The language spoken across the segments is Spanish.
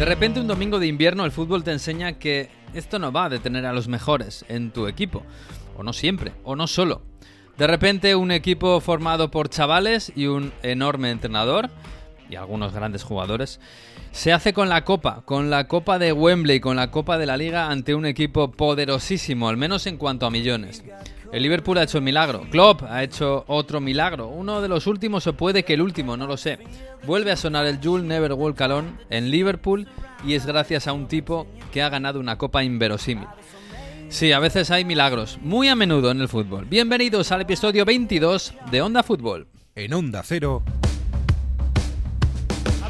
De repente un domingo de invierno el fútbol te enseña que esto no va a detener a los mejores en tu equipo. O no siempre, o no solo. De repente un equipo formado por chavales y un enorme entrenador, y algunos grandes jugadores, se hace con la copa, con la copa de Wembley, con la copa de la liga ante un equipo poderosísimo, al menos en cuanto a millones. El Liverpool ha hecho el milagro, Klopp ha hecho otro milagro, uno de los últimos o puede que el último, no lo sé. Vuelve a sonar el Jule Never Walk Alone en Liverpool y es gracias a un tipo que ha ganado una copa inverosímil. Sí, a veces hay milagros, muy a menudo en el fútbol. Bienvenidos al episodio 22 de Onda Fútbol. En Onda Cero.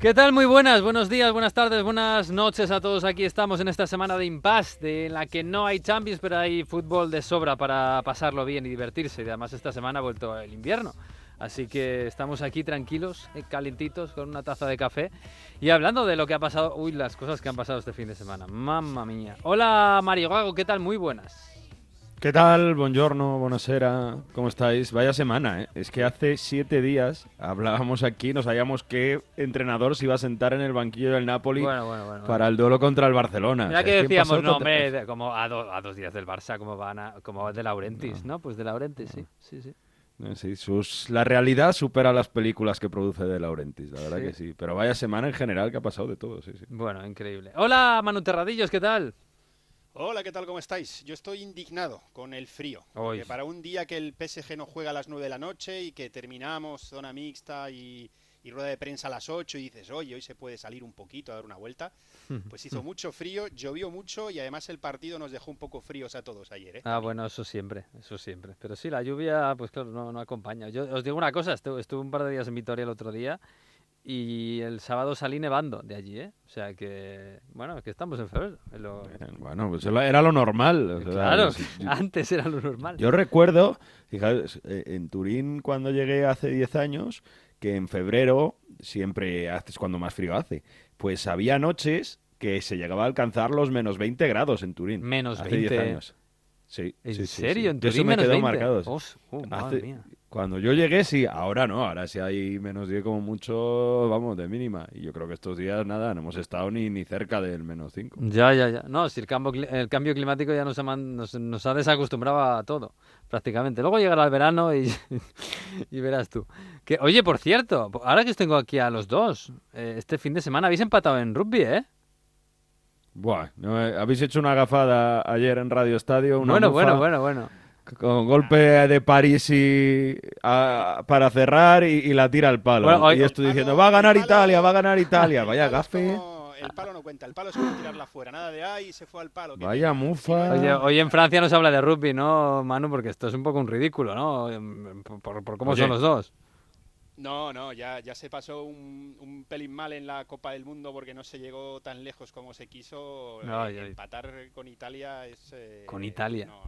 ¿Qué tal? Muy buenas, buenos días, buenas tardes, buenas noches a todos. Aquí estamos en esta semana de impasse, en la que no hay Champions, pero hay fútbol de sobra para pasarlo bien y divertirse. Y además esta semana ha vuelto el invierno. Así que estamos aquí tranquilos, eh, calentitos, con una taza de café. Y hablando de lo que ha pasado, uy, las cosas que han pasado este fin de semana. Mamma mía. Hola Mario Gago, ¿qué tal? Muy buenas. ¿Qué tal? Buongiorno, buonasera, ¿cómo estáis? Vaya semana, ¿eh? Es que hace siete días hablábamos aquí, no sabíamos qué entrenador se iba a sentar en el banquillo del Napoli Bueno, bueno, bueno. para el duelo contra el Barcelona. Mira O sea, que decíamos, no, hombre, como a, do- a dos días del Barça, como van a, como de Laurentis, ¿no? Pues de Laurentis, sí, sí, sí. Eh, Sí, sus, la realidad supera las películas que produce De Laurentiis, la verdad Sí. que sí. Pero vaya semana en general que ha pasado de todo, sí, sí. Bueno, increíble. Hola Manu Terradillos, ¿qué tal? Hola, ¿qué tal? ¿Cómo estáis? Yo estoy indignado con el frío. Porque para un día que el PSG no juega a las 9 de la noche y que terminamos zona mixta y, y rueda de prensa a las 8 y dices, oye, hoy se puede salir un poquito a dar una vuelta, pues hizo mucho frío, llovió mucho y además el partido nos dejó un poco fríos a todos ayer. ¿eh? Ah, bueno, eso siempre, eso siempre. Pero sí, la lluvia, pues claro, no, no acompaña. Yo os digo una cosa, estuve, estuve un par de días en Vitoria el otro día y el sábado salí nevando de allí, ¿eh? O sea que, bueno, que estamos en febrero. lo- Eh, Bueno, pues era lo normal. o sea, Claro, yo- antes era lo normal. Yo recuerdo, fijaos, eh, en Turín cuando llegué hace 10 años, que en febrero siempre hace- es cuando más frío hace. Pues había noches que se llegaba a alcanzar los menos 20 grados en Turín. Menos hace 20. 10 años. Sí, ¿En sí, serio? sí. ¿En De eso Turín me menos quedó 20? marcado. Oh, Hace- mía. Cuando yo llegué, sí, ahora no, ahora sí hay menos 10 como mucho, vamos, de mínima. Y yo creo que estos días, nada, no hemos estado ni, ni cerca del menos 5. Ya, ya, ya. No, si el cambio, el cambio climático ya nos ha, nos, nos ha desacostumbrado a todo, prácticamente. Luego llegará el verano y, y verás tú. Que, oye, por cierto, ahora que os tengo aquí a los dos, eh, este fin de semana habéis empatado en rugby, ¿eh? Buah, no, eh, habéis hecho una gafada ayer en Radio Estadio, una Bueno, mufa bueno, bueno, bueno. Con golpe de París y a- para cerrar y, y la tira al palo. Bueno, hoy- y estoy El diciendo, va a ganar Italia, va a ganar Italia. Vaya gafe. El palo no cuenta, el palo es como tirarla fuera, nada de ahí, se fue al palo. Vaya mufa. Oye, hoy en Francia no se habla de rugby, ¿no, Manu? Porque esto es un poco un ridículo, ¿no? Em, Por, por- por cómo Oye. son los dos. No, no, ya, ya se pasó un, un pelín mal en la Copa del Mundo porque no se llegó tan lejos como se quiso. Eh. Empatar con Italia es... eh, Con Italia. No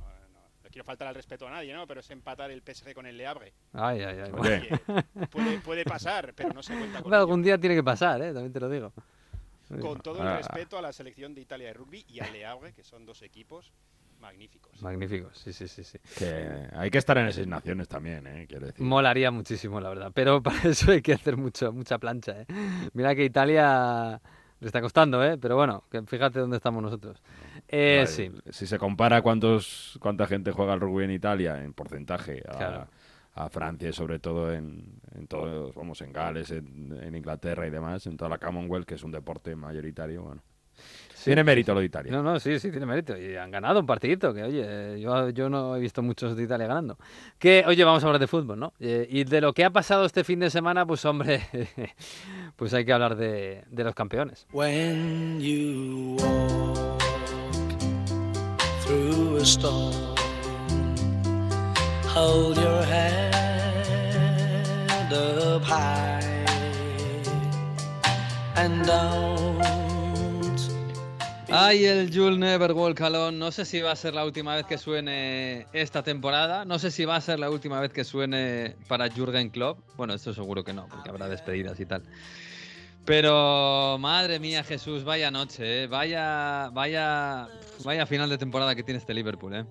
quiero faltar al respeto a nadie, ¿no? Pero es empatar el PSG con el Le Havre. Ay, ay, ay. Oye, puede, puede pasar, pero no se cuenta con ello. algún día tiene que pasar, ¿eh? También te lo digo. Con todo Ah. el respeto a la selección de Italia de rugby y al Le Havre, que son dos equipos magníficos. Magníficos, sí, sí, sí, sí. que hay que estar en esas naciones también, ¿eh? Quiero decir. Molaría muchísimo, la verdad. Pero para eso hay que hacer mucho, mucha plancha, ¿eh? Mira que Italia le está costando, ¿eh? Pero bueno, que fíjate dónde estamos nosotros. Eh, sí, Si se compara cuántos, cuánta gente juega al rugby en Italia, en porcentaje, a, Claro. a Francia y sobre todo en, en todos, vamos, en Gales, en, en Inglaterra y demás, en toda la Commonwealth, que es un deporte mayoritario, bueno. Tiene mérito lo de Italia. No, no, sí, sí, tiene mérito. Y han ganado un partidito, que oye, yo, yo no he visto muchos de Italia ganando. Que, oye, vamos a hablar de fútbol, ¿no? Eh, y de lo que ha pasado este fin de semana, pues hombre, pues hay que hablar de, de los campeones. When you walk through a storm, hold your head high and don't. Ay, el You'll Never Walk Alone. No sé si va a ser la última vez que suene esta temporada. No sé si va a ser la última vez que suene para Jürgen Klopp. Bueno, esto seguro que no, porque habrá despedidas y tal. Pero madre mía, Jesús, vaya noche, ¿eh? vaya, vaya, vaya final de temporada que tiene este Liverpool, ¿eh?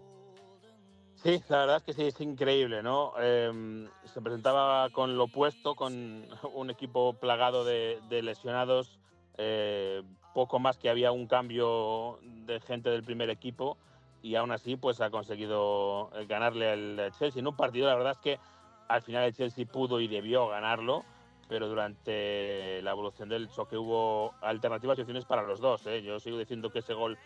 Sí, la verdad es que sí, es increíble, ¿no? Eh, se presentaba con lo opuesto, con un equipo plagado de, de lesionados, eh, poco más que había un cambio de gente del primer equipo y aún así pues ha conseguido eh, ganarle al Chelsea en un partido, la verdad es que al final el Chelsea pudo y debió ganarlo, pero durante la evolución del choque hubo alternativas y opciones para los dos. ¿eh? Yo sigo diciendo que ese gol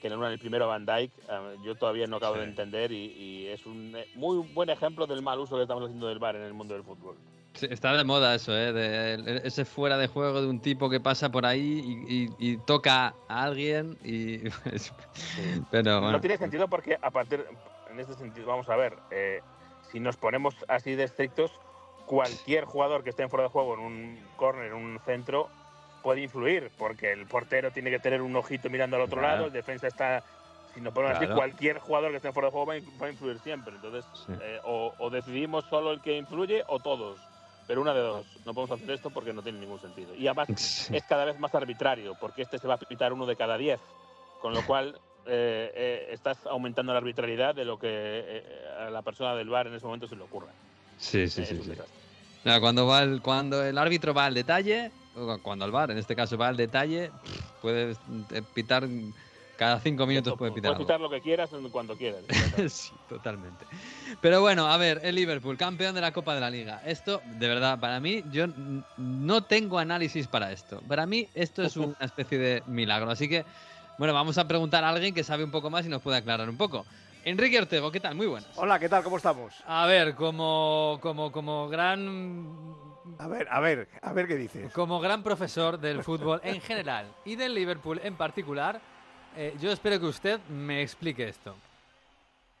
que le en el primero Van Dijk, eh, yo todavía no acabo Sí. de entender y, y es un muy buen ejemplo del mal uso que estamos haciendo del VAR en el mundo del fútbol. Está de moda eso, ¿eh? De- ese fuera de juego de un tipo que pasa por ahí y, y- y toca a alguien y... Pero bueno. No tiene sentido porque a partir, en este sentido, vamos a ver, eh, si nos ponemos así de estrictos, cualquier jugador que esté en fuera de juego en un córner, en un centro, puede influir, porque el portero tiene que tener un ojito mirando al otro Claro. lado, el defensa está, si nos ponemos así, cualquier jugador que esté en fuera de juego va a, in- va a influir siempre. Entonces, Sí. eh, o, o decidimos solo el que influye o todos. Pero una de dos, no podemos hacer esto porque no tiene ningún sentido. Y además Sí. es cada vez más arbitrario, porque este se va a pitar uno de cada diez, con lo cual eh, eh, estás aumentando la arbitrariedad de lo que eh, a la persona del bar en ese momento se le ocurra. Sí, sí, Eh, sí. sí. cuando, va el, cuando el árbitro va al detalle, cuando el VAR en este caso va al detalle, puede pitar cada cinco minutos puede pitar Puedes algo. pitar lo que quieras cuando quieras. sí, totalmente. Pero bueno, a ver, el Liverpool, campeón de la Copa de la Liga. Esto, de verdad, para mí, yo no tengo análisis para esto. Para mí, esto es una especie de milagro. Así que, bueno, vamos a preguntar a alguien que sabe un poco más y nos puede aclarar un poco. Enrique Ortego, ¿qué tal? Muy buenas. Hola, ¿qué tal? ¿Cómo estamos? A ver, como, como, como gran A ver, a ver, a ver qué dices. como gran profesor del fútbol en general y del Liverpool en particular, eh, yo espero que usted me explique esto.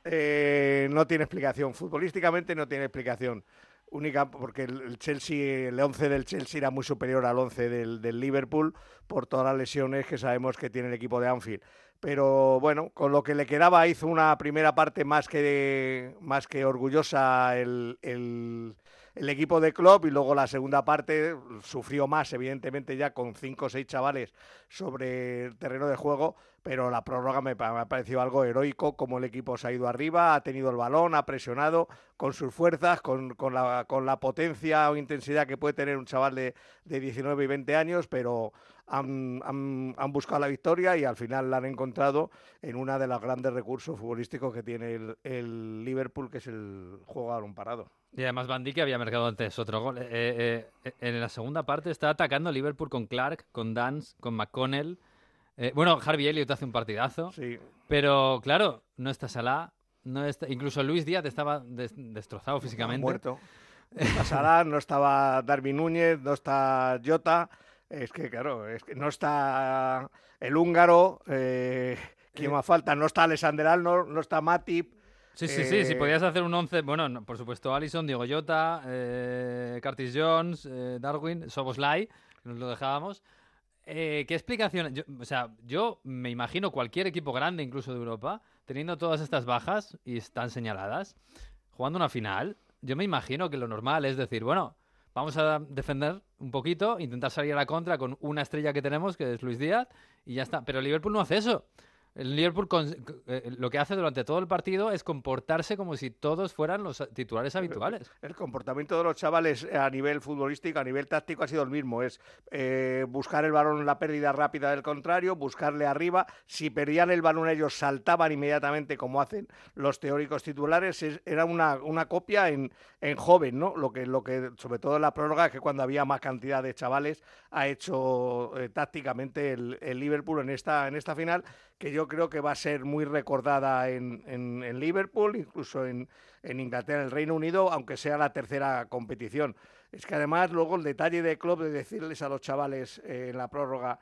Eh, no tiene explicación. Futbolísticamente no tiene explicación. Única porque el el Chelsea, el 11 del Chelsea era muy superior al 11 del, Liverpool por todas las lesiones que sabemos que tiene el equipo de Anfield. Pero bueno, con lo que le quedaba hizo una primera parte más que, más que orgullosa el, el- el equipo de Klopp y luego la segunda parte sufrió más, evidentemente ya con cinco o seis chavales sobre el terreno de juego, pero la prórroga me, me ha parecido algo heroico, como el equipo se ha ido arriba, ha tenido el balón, ha presionado con sus fuerzas, con, con la, con la potencia o intensidad que puede tener un chaval de, de 19 y 20 años, pero han, han- han buscado la victoria y al final la han encontrado en una de los grandes recursos futbolísticos que tiene el, el Liverpool, que es el juego a balón parado. Y además Van Dijk había marcado antes otro gol. Eh, eh, eh, en la segunda parte está atacando Liverpool con Clark, con Dance, con McConnell. Eh, bueno, Harvey Elliott hace un partidazo. Sí, Pero claro, no está Salah. No está, incluso Luis Díaz estaba des- destrozado físicamente. muerto. No está Salah, no estaba Darwin Núñez, no está Jota. Es que, claro, es que no está el húngaro. Eh, ¿Quién más falta? No está Alexander Arnold, no está Matip. Sí, sí, sí, si Eh, podías hacer un 11, bueno, no, por supuesto Allison, Diego Jota, eh, Curtis Jones, eh, Darwin, Soboslai, nos lo dejábamos. Eh, ¿Qué explicación? Yo- o sea, yo me imagino cualquier equipo grande, incluso de Europa, teniendo todas estas bajas y están señaladas, jugando una final, yo me imagino que lo normal es decir, bueno, vamos a defender un poquito, intentar salir a la contra con una estrella que tenemos, que es Luis Díaz, y ya está. Pero Liverpool no hace eso. El Liverpool con- eh, lo que hace durante todo el partido es comportarse como si todos fueran los titulares habituales. El comportamiento de los chavales a nivel futbolístico, a nivel táctico, ha sido el mismo. Es eh, buscar el balón en la pérdida rápida del contrario, buscarle arriba. Si perdían el balón ellos saltaban inmediatamente como hacen los teóricos titulares. Es- era una, una copia en, en joven, ¿no? Lo que, lo que, sobre todo en la prórroga, que cuando había más cantidad de chavales, ha hecho eh, tácticamente el, el Liverpool en esta, en esta final, que yo creo que va a ser muy recordada en, en- Liverpool, incluso en, en Inglaterra, en el Reino Unido, aunque sea la tercera competición. Es que además luego el detalle de club de decirles a los chavales eh, en la prórroga,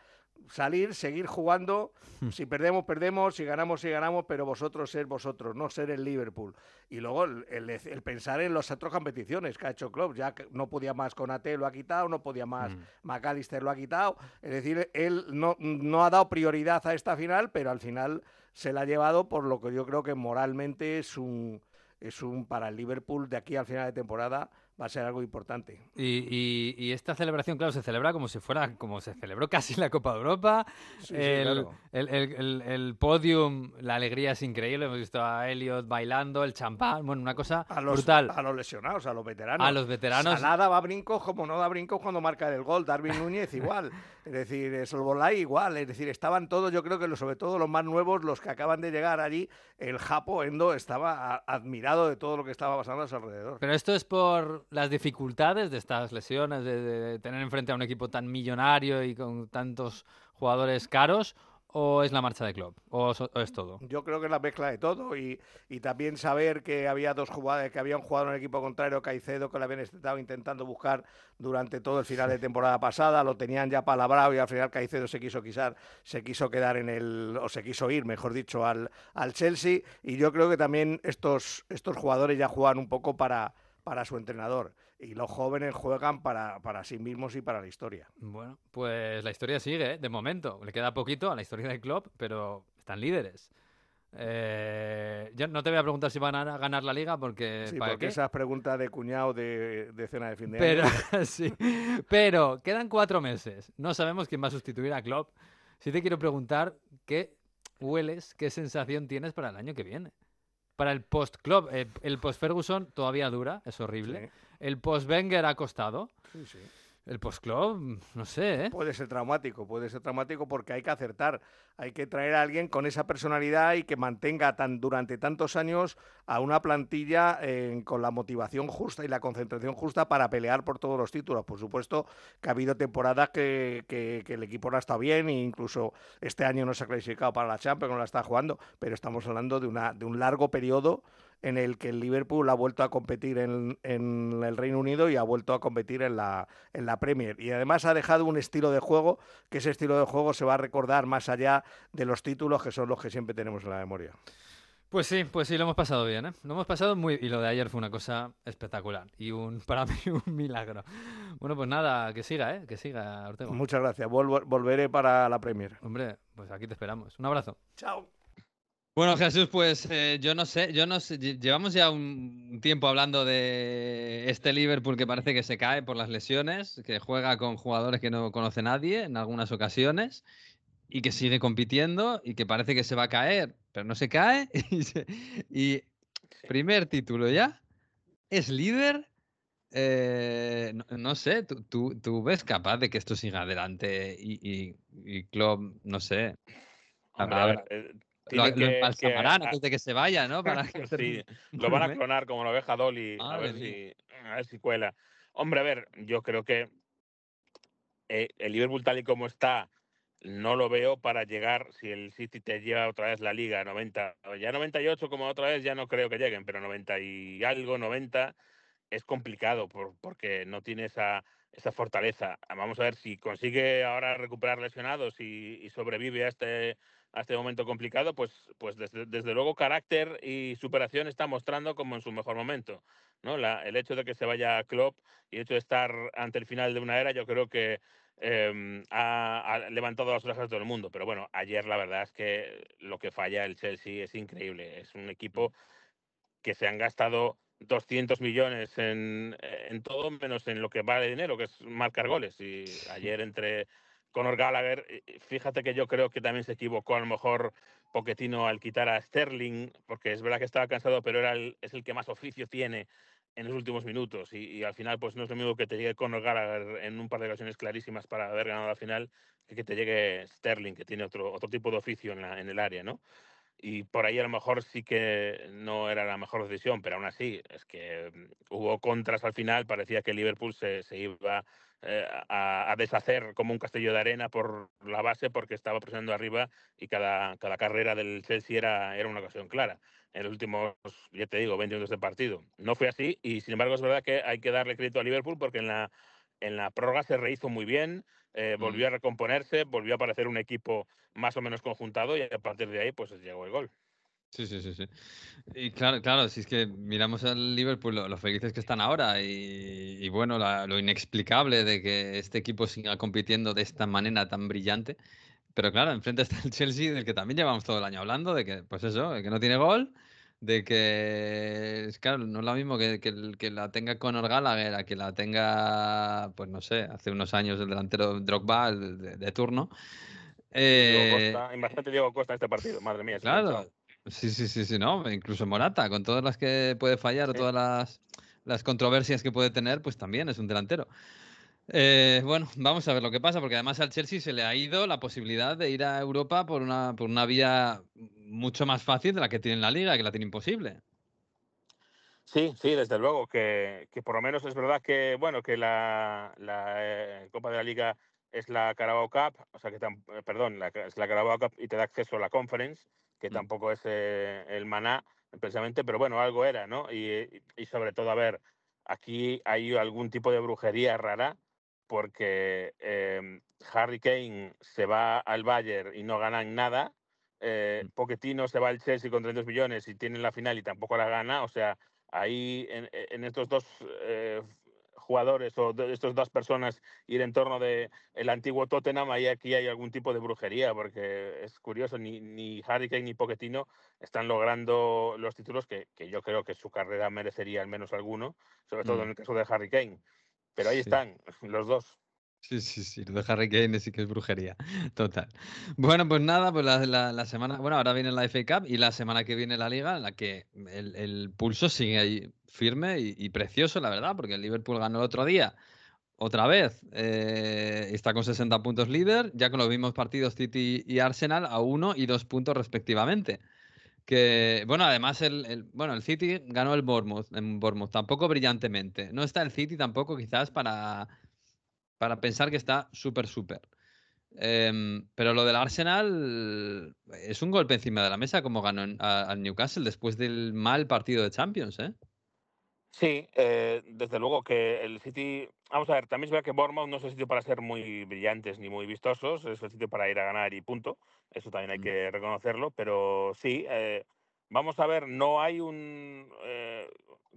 salir, seguir jugando. Si perdemos, perdemos. Si ganamos, si ganamos. Pero vosotros ser vosotros, no ser el Liverpool. Y luego el, el- el pensar en las otras competiciones que ha hecho Klopp. Ya que no podía más con AT, lo ha quitado. No podía más McAllister, lo ha quitado. Es decir, él no, no ha dado prioridad a esta final, pero al final se la ha llevado por lo que yo creo que moralmente es un, es un para el Liverpool de aquí al final de temporada va a ser algo importante. Y, y- y esta celebración, claro, se celebra como si fuera, como se celebró casi la Copa de Europa. Sí, sí, el, claro. el, el- el- el podium, la alegría es increíble. Hemos visto a Elliot bailando, el champán, bueno, una cosa A los, brutal. a los lesionados, a los veteranos. A los veteranos. Salah va brincos como no da brincos cuando marca el gol. Darwin Núñez igual. Es decir, Solbolay igual. Es decir, estaban todos, yo creo que los- sobre todo los más nuevos, los que acaban de llegar allí. El Japo Endo estaba a- admirado de todo lo que estaba pasando a su alrededor. Pero esto es por las dificultades de estas lesiones, de, tener enfrente a un equipo tan millonario y con tantos jugadores caros, o es la marcha de Klopp, o, es todo. Yo creo que es la mezcla de todo y, y también saber que había dos jugadores que habían jugado en el equipo contrario, Caicedo, que lo habían estado intentando buscar durante todo el final de temporada pasada, lo tenían ya palabrado y al final Caicedo se quiso quisar, se quiso quedar en el, o se quiso ir, mejor dicho, al, al Chelsea y yo creo que también estos, estos jugadores ya juegan un poco para, para su entrenador y los jóvenes juegan para, para sí mismos y para la historia. Bueno, pues la historia sigue, ¿eh? de momento. Le queda poquito a la historia del club, pero están líderes. Eh, yo no te voy a preguntar si van a ganar la liga porque... Sí, ¿para porque esas preguntas de cuñado de, de cena de fin de Pero, año. sí. Pero quedan cuatro meses. No sabemos quién va a sustituir a Klopp. Sí te quiero preguntar qué hueles, qué sensación tienes para el año que viene. Para el post-Klopp. Eh, el post-Ferguson todavía dura, es horrible. El post-Wenger ha costado. Sí, sí. El post-Klopp, no sé, ¿eh? Puede ser traumático, puede ser traumático porque hay que acertar, hay que traer a alguien con esa personalidad y que mantenga tan, durante tantos años a una plantilla eh, con la motivación justa y la concentración justa para pelear por todos los títulos. Por supuesto que ha habido temporadas que, que- que el equipo no ha estado bien e incluso este año no se ha clasificado para la Champions, no la está jugando, pero estamos hablando de, una, de un largo periodo en el que el Liverpool ha vuelto a competir en, en el Reino Unido y ha vuelto a competir en la, en la Premier. Y además ha dejado un estilo de juego, que ese estilo de juego se va a recordar más allá de los títulos que son los que siempre tenemos en la memoria. Pues sí, pues sí, lo hemos pasado bien, ¿eh? Lo hemos pasado muy... Y lo de ayer fue una cosa espectacular. Y un para mí un milagro. Bueno, pues nada, que siga, ¿eh? Que siga, Ortego. Muchas gracias. Volveré para la Premier. Hombre, pues aquí te esperamos. Un abrazo. Chao. Bueno, Jesús, pues eh, yo no sé, yo no sé, lle- llevamos ya un tiempo hablando de este Liverpool que parece que se cae por las lesiones, que juega con jugadores que no conoce nadie en algunas ocasiones y que sigue compitiendo y que parece que se va a caer, pero no se cae y, se- y primer título ya, es líder. eh, no, no sé, ¿tú, tú, tú ves capaz de que esto siga adelante y, y, y Klopp, no sé. Hombre, a ver, eh, Lo, tiene lo que- que- antes de que se vaya, ¿no? Para que Sí, lo van a clonar como la oveja Dolly, a ver, si, a ver si cuela. Hombre, a ver, yo creo que eh, el Liverpool tal y como está, no lo veo para llegar, si el City te lleva otra vez la liga 90, o ya 98 como otra vez, ya no creo que lleguen, pero 90 y algo, 90, es complicado por- porque no tiene esa, esa fortaleza. Vamos a ver si consigue ahora recuperar lesionados y, y sobrevive a este, a este momento complicado, pues, pues desde, desde luego carácter y superación está mostrando como en su mejor momento. ¿no? La- el hecho de que se vaya Klopp y el hecho de estar ante el final de una era, yo creo que eh, ha, ha levantado las orejas de todo el mundo. Pero bueno, ayer la verdad es que lo que falla el Chelsea es increíble. Es un equipo que se han gastado 200 millones en, en todo menos en lo que vale dinero, que es marcar goles. Y ayer entre Conor Gallagher, eh, fíjate que yo creo que también se equivocó a lo mejor Poquetino al quitar a Sterling, porque es verdad que estaba cansado, pero era el- es el que más oficio tiene en los últimos minutos. Y, al final, pues no es lo mismo que te llegue Conor Gallagher en un par de ocasiones clarísimas para haber ganado la final, que que te llegue Sterling, que tiene otro, otro tipo de oficio en, el área, ¿no? y por ahí a lo mejor sí que no era la mejor decisión, pero aún así es que mm, hubo contras al final, parecía que Liverpool se iba eh, a, a deshacer como un castillo de arena por la base porque estaba presionando arriba y cada, cada carrera del Chelsea era, era una ocasión clara en los últimos, ya te digo, 20 minutos de partido. No fue así y sin embargo es verdad que hay que darle crédito a Liverpool porque en la, en la prórroga se rehizo muy bien, eh, volvió a recomponerse, volvió a parecer un equipo más o menos conjuntado y a partir de ahí pues llegó el gol. Sí, sí, sí, sí. Y claro, claro, si es que miramos al Liverpool, lo, lo felices que están ahora y, y bueno, la- lo inexplicable de que este equipo siga compitiendo de esta manera tan brillante. Pero claro, enfrente está el Chelsea, del que también llevamos todo el año hablando, de que, pues eso, de que no tiene gol, de que, claro, no es lo mismo que, que, que la tenga Conor Gallagher, a que la tenga, pues no sé, hace unos años el delantero Drogba el de, de turno. Diego Eh, Costa, imagínate Diego Costa en este partido, madre mía. Claro. Sí, sí, sí, sí, no, incluso Morata, con todas las que puede fallar Sí. todas las, las controversias que puede tener, pues también es un delantero. Eh, bueno, vamos a ver lo que pasa, porque además al Chelsea se le ha ido la posibilidad de ir a Europa por una, por una vía mucho más fácil de la que tiene en la liga, que la tiene imposible. Sí, sí, desde luego, que, que por lo menos es verdad que, bueno, que la, la eh, Copa de la Liga es la Carabao Cup, o sea que, eh, perdón, la, es la Carabao Cup y te da acceso a la Conference, que Mm. tampoco es eh, el maná, precisamente, pero bueno, algo era, ¿no? Y, y sobre todo, a ver, aquí hay algún tipo de brujería rara, porque eh, Harry Kane se va al Bayern y no ganan nada, eh, Mm. Se va al Chelsea con 32 millones y tiene la final y tampoco la gana, o sea, ahí en, en estos dos eh, jugadores o de estas dos personas ir en torno de el antiguo Tottenham, ahí aquí hay algún tipo de brujería, porque es curioso, ni, ni Harry Kane ni Pochettino están logrando los títulos que, que yo creo que su carrera merecería al menos alguno, sobre todo Mm. en el caso de Harry Kane. Pero ahí Sí. están los dos. Sí, sí, sí, lo de Harry Kane sí que es brujería, total. Bueno, pues nada, pues la, la- la semana, bueno, ahora viene la FA Cup y la semana que viene la Liga, en la que el, el pulso sigue ahí firme y, y precioso, la verdad, porque el Liverpool ganó el otro día, otra vez, eh, está con 60 puntos líder, ya con los mismos partidos City y Arsenal a uno y dos puntos respectivamente. Que, bueno, además el, el- bueno, el City ganó el Bournemouth, en Bournemouth, tampoco brillantemente. No está el City tampoco quizás para para pensar que está súper, súper. Em, pero lo del Arsenal es un golpe encima de la mesa, como ganó al Newcastle después del mal partido de Champions, ¿eh? Sí, eh, desde luego que el City, vamos a ver, también es verdad que Bournemouth no es el sitio para ser muy brillantes ni muy vistosos, es el sitio para ir a ganar y punto, eso también hay Mm. que reconocerlo, pero sí, eh, vamos a ver, no hay un eh,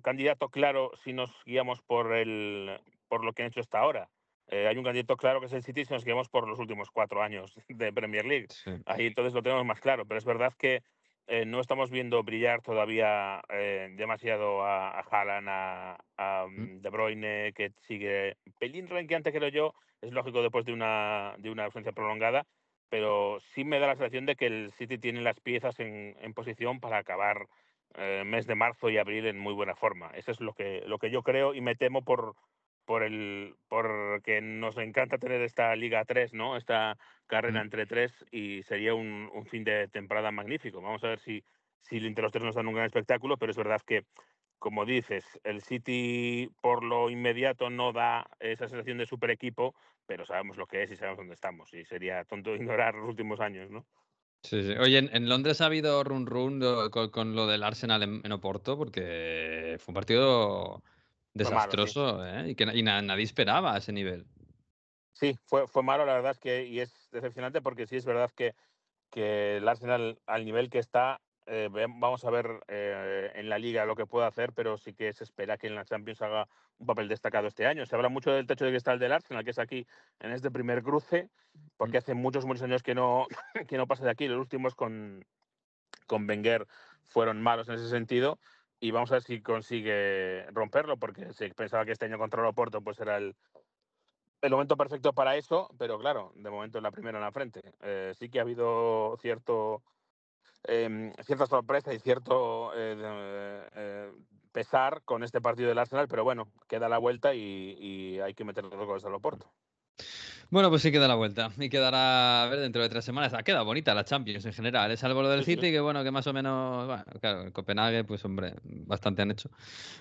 candidato claro si nos guiamos por, el, por lo que han hecho hasta ahora. Eh, hay un candidato claro que es el City si nos guiamos por los últimos cuatro años de Premier League. Sí. Ahí entonces lo tenemos más claro, pero es verdad que eh, no estamos viendo brillar todavía eh, demasiado a, a Haaland, a, a, mm, De Bruyne, que sigue pelín renqueante, creo yo, es lógico después de una, de una ausencia prolongada, pero sí me da la sensación de que el City tiene las piezas en, en posición para acabar eh, mes de marzo y abril en muy buena forma. Eso es lo que, lo que yo creo y me temo por por el porque nos encanta tener esta Liga 3, ¿no? Esta carrera Mm. entre tres y sería un, un fin de temporada magnífico. Vamos a ver si, si entre los tres nos dan un gran espectáculo, pero es verdad que, como dices, el City por lo inmediato no da esa sensación de super equipo, pero sabemos lo que es y sabemos dónde estamos. Y sería tonto ignorar los últimos años, ¿no? Sí, sí. Oye, en, en Londres ha habido run run lo- con, con lo del Arsenal en, en Oporto, porque fue un partido Fue malo, sí. desastroso, ¿eh? Y que y na- nadie esperaba a ese nivel. Sí, fue, fue malo, la verdad es que, y es decepcionante porque sí es verdad que, que el Arsenal al nivel que está, eh, vamos a ver eh, en la liga lo que puede hacer, pero sí que se espera que en la Champions haga un papel destacado este año. Se habla mucho del techo de cristal del Arsenal, que es aquí en este primer cruce, porque hace muchos, muchos años que no, que no pasa de aquí. Los últimos con, con Wenger fueron malos en ese sentido. Y vamos a ver si consigue romperlo, porque se pensaba que este año contra el Oporto pues era el, el momento perfecto para eso, pero claro, de momento es la primera en la frente. Eh, sí que ha habido cierto em, cierta sorpresa y cierto eh, eh, pesar con este partido del Arsenal, pero bueno, queda la vuelta y, hay que meterle los goles al Oporto. Bueno, pues sí queda la vuelta. Y quedará, a ver, dentro de tres semanas. Ha quedado bonita la Champions en general. Es salvo lo del. City, que bueno, que más o menos. Bueno, claro, el Copenhague, pues hombre, bastante han hecho.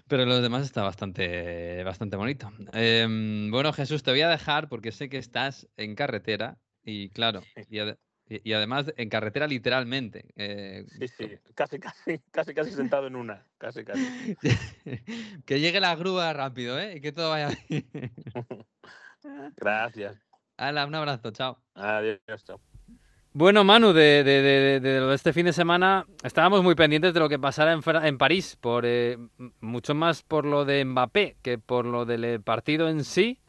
Pero los demás está bastante, bastante bonito. Em, bueno, Jesús, te voy a dejar porque sé que estás en carretera. Y claro, y, y- y además en carretera literalmente. eh, Sí, sí, casi, casi, casi, casi sentado en una, casi, casi. que llegue la grúa rápido, ¿eh? Y que todo vaya bien. Gracias. Hala, un abrazo, chao. Adiós, chao. Bueno, Manu, de, de, de, de, lo de este fin de semana estábamos muy pendientes de lo que pasara en, en París, por eh, mucho más por lo de Mbappé que por lo del eh, partido en sí.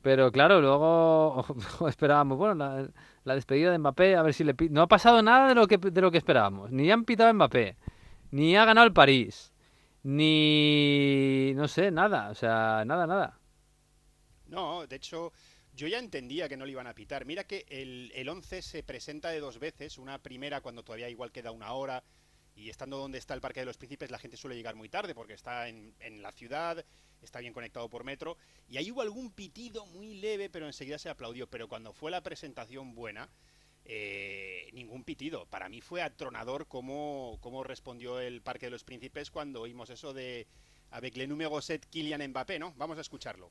Pero claro, luego esperábamos, bueno, la, la despedida de Mbappé, a ver si le No ha pasado nada de lo que, de lo que esperábamos. Ni han pitado a Mbappé, ni ha ganado el París, ni... no sé, nada, o sea, nada, nada. No, de hecho, yo ya entendía que no le iban a pitar. Mira que el, el 11 se presenta de dos veces. Una primera cuando todavía igual queda una hora y estando donde está el Parque de los Príncipes la gente suele llegar muy tarde porque está en, en la ciudad, está bien conectado por metro. Y ahí hubo algún pitido muy leve, pero enseguida se aplaudió. Pero cuando fue la presentación buena, eh, ningún pitido. Para mí fue atronador cómo, cómo respondió el Parque de los Príncipes cuando oímos eso de avec le numéro 7 Kylian Mbappé, ¿no? Vamos a escucharlo.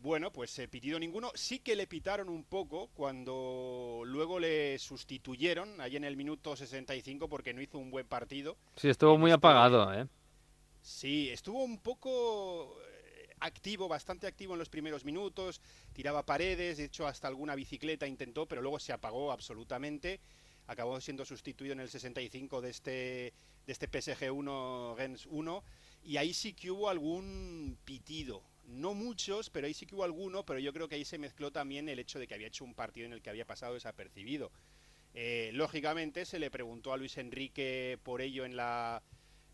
Bueno, pues eh, pitido ninguno. Sí que le pitaron un poco cuando luego le sustituyeron ahí en el minuto 65 porque no hizo un buen partido. Sí, estuvo muy apagado, ¿eh? Sí, estuvo un poco activo, bastante activo en los primeros minutos, tiraba paredes, de hecho hasta alguna bicicleta intentó, pero luego se apagó absolutamente. Acabó siendo sustituido en el 65 de este, de este PSG 1, Gens 1, y ahí sí que hubo algún pitido. No muchos, pero ahí sí que hubo alguno, pero yo creo que ahí se mezcló también el hecho de que había hecho un partido en el que había pasado desapercibido. Eh, lógicamente se le preguntó a Luis Enrique por ello en la,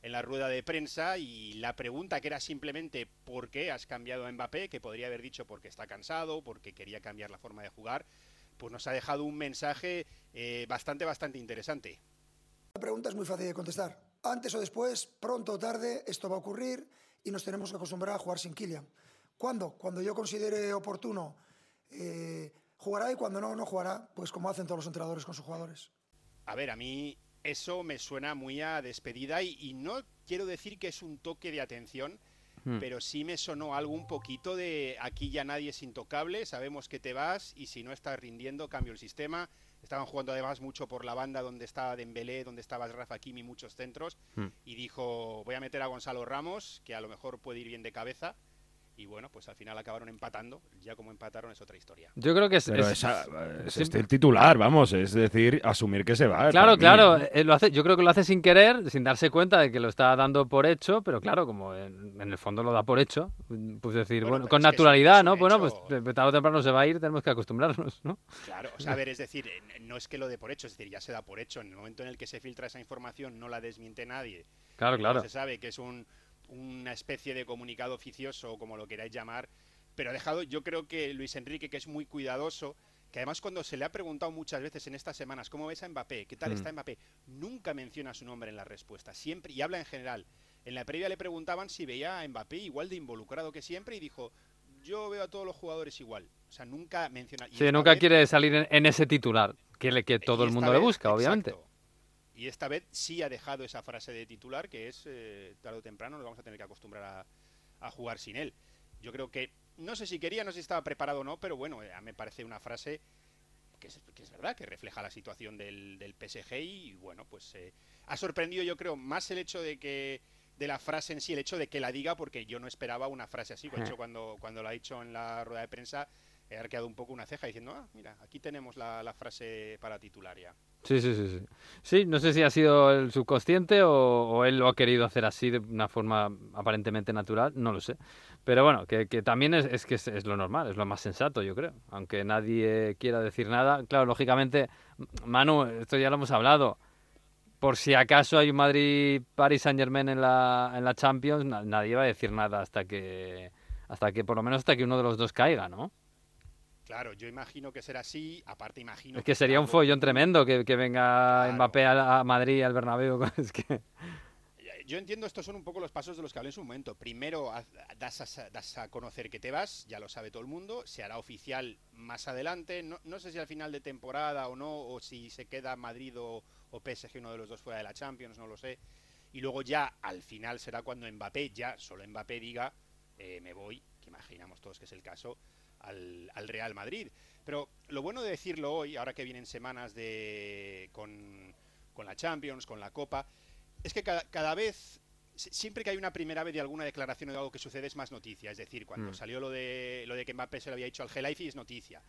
en la rueda de prensa y la pregunta que era simplemente ¿por qué has cambiado a Mbappé? Que podría haber dicho porque está cansado, porque quería cambiar la forma de jugar, pues nos ha dejado un mensaje eh, bastante, bastante interesante. La pregunta es muy fácil de contestar. Antes o después, pronto o tarde, esto va a ocurrir y nos tenemos que acostumbrar a jugar sin Kylian. ¿Cuándo? Cuando yo considere oportuno, eh, jugará y cuando no, no jugará, pues como hacen todos los entrenadores con sus jugadores. A ver, a mí eso me suena muy a despedida y, y no quiero decir que es un toque de atención, Hmm. pero sí me sonó algo un poquito de aquí ya nadie es intocable, sabemos que te vas y si no estás rindiendo cambio el sistema. Estaban jugando además mucho por la banda donde estaba Dembélé, donde estaba Rafa Kimi, muchos centros Hmm. y dijo voy a meter a Gonzalo Ramos, que a lo mejor puede ir bien de cabeza. Y bueno, pues al final acabaron empatando. Ya como empataron es otra historia. Yo creo que es... Pero es- esa- es sí. este el titular, vamos, es decir, asumir que se va. Claro, para mí. claro, eh, lo hace, yo creo que lo hace sin querer, sin darse cuenta de que lo está dando por hecho, pero claro, como en, en el fondo lo da por hecho, pues decir, Bueno, con naturalidad, ¿no? Bueno, hecho. pues eh, tarde o temprano se va a ir, tenemos que acostumbrarnos, ¿no? Claro, o sea, a ver, es decir, eh, no es que lo dé por hecho, es decir, ya se da por hecho. En el momento en el que se filtra esa información, no la desmiente nadie. Claro, no claro. Se sabe que es un, una especie de comunicado oficioso, o como lo queráis llamar, pero ha dejado, yo creo que Luis Enrique, que es muy cuidadoso, que además cuando se le ha preguntado muchas veces en estas semanas, ¿cómo ves a Mbappé? ¿Qué tal Mm. está Mbappé? Nunca menciona su nombre en la respuesta, siempre, y habla en general. En la previa le preguntaban si veía a Mbappé igual de involucrado que siempre y dijo, yo veo a todos los jugadores igual. O sea, nunca menciona... y Sí, nunca vez- quiere salir en, en ese titular, que, le- que todo el mundo le busca, obviamente. Y esta vez sí ha dejado esa frase de titular, que es eh, tarde o temprano nos vamos a tener que acostumbrar a, a jugar sin él. Yo creo que, no sé si quería, no sé si estaba preparado o no, pero bueno, eh, me parece una frase que es, que es verdad, que refleja la situación del, del PSG y bueno, pues eh, ha sorprendido yo creo más el hecho de que de la frase en sí, el hecho de que la diga, porque yo no esperaba una frase así. De hecho, cuando, cuando lo ha dicho en la rueda de prensa, he arqueado un poco una ceja diciendo, ah, mira, aquí tenemos la, frase para titular ya. Sí, sí, sí, sí. Sí, no sé si ha sido el subconsciente o, él lo ha querido hacer así de una forma aparentemente natural, no lo sé. Pero bueno, que, también es, es que es, es lo normal, es lo más sensato, yo creo. Aunque nadie quiera decir nada. Claro, lógicamente, Manu, esto ya lo hemos hablado. Por si acaso hay un Madrid-Paris Saint-Germain en la, en la Champions, na- nadie va a decir nada hasta que, hasta que, por lo menos hasta que uno de los dos caiga, ¿no? Claro, yo imagino que será así, aparte imagino Es que sería un follón tremendo que, que venga Claro. Mbappé a, a Madrid, al Bernabéu. Es que... Yo entiendo estos son un poco los pasos de los que hablé en su momento. Primero das a, das a conocer que te vas, ya lo sabe todo el mundo, se hará oficial más adelante. No, no sé si al final de temporada o no, o si se queda Madrid o, o PSG, uno de los dos fuera de la Champions, no lo sé. Y luego ya al final será cuando Mbappé, ya solo Mbappé diga, eh, me voy, que imaginamos todos que es el caso, al, al Real Madrid. Pero lo bueno de decirlo hoy, ahora que vienen semanas de con, con la Champions, con la Copa, es que cada, cada vez, si- siempre que hay una primera vez de alguna declaración o de algo que sucede es más noticia. Es decir, cuando Mm. salió lo de, lo de que Mbappé se lo había dicho al Gelaifi es noticia.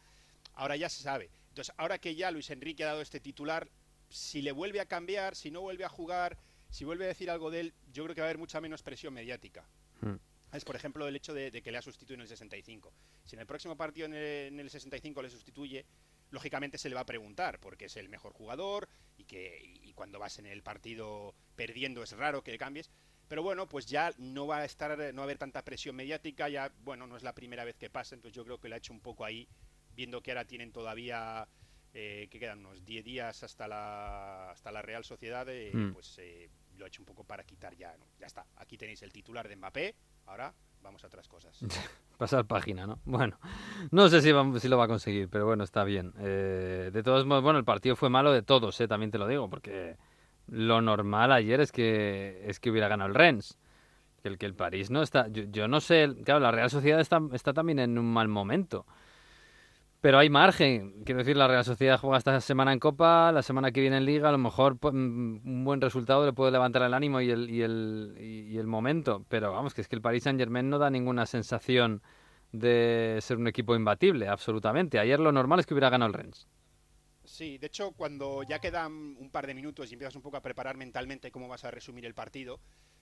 Ahora ya se sabe. Entonces, ahora que ya Luis Enrique ha dado este titular, si le vuelve a cambiar, si no vuelve a jugar, si vuelve a decir algo de él, yo creo que va a haber mucha menos presión mediática. Hmm. Es, por ejemplo, el hecho de, de que le ha sustituido en el 65. Si en el próximo partido en el, en el 65 le sustituye, lógicamente se le va a preguntar, porque es el mejor jugador y que y cuando vas en el partido perdiendo es raro que le cambies. Pero bueno, pues ya no va a estar, no va a haber tanta presión mediática, ya, bueno, no es la primera vez que pasa, entonces yo creo que lo ha hecho un poco ahí, viendo que ahora tienen todavía, eh, que quedan unos 10 días hasta la, hasta la Real Sociedad, eh, Mm. pues eh, lo ha hecho un poco para quitar ya, ¿no? ya está, aquí tenéis el titular de Mbappé, ahora vamos a otras cosas. Pasar página, ¿no? Bueno, no sé si, va- si lo va a conseguir, pero bueno, está bien. Eh, de todos modos, bueno, el partido fue malo de todos, ¿eh? también te lo digo, porque lo normal ayer es que, es que hubiera ganado el Rennes. Que el que el París no está. Yo, yo no sé, claro, la Real Sociedad está, está también en un mal momento. Pero hay margen. Quiero decir, la Real Sociedad juega esta semana en Copa, la semana que viene en Liga. A lo mejor pues, mm, un buen resultado le puede levantar el ánimo y el, y el, y- y el momento. Pero vamos, que es que el Paris Saint Germain no da ninguna sensación de ser un equipo imbatible, absolutamente. Ayer lo normal es que hubiera ganado el Rennes. Sí, de hecho, cuando ya quedan un par de minutos y empiezas un poco a preparar mentalmente cómo vas a resumir el partido,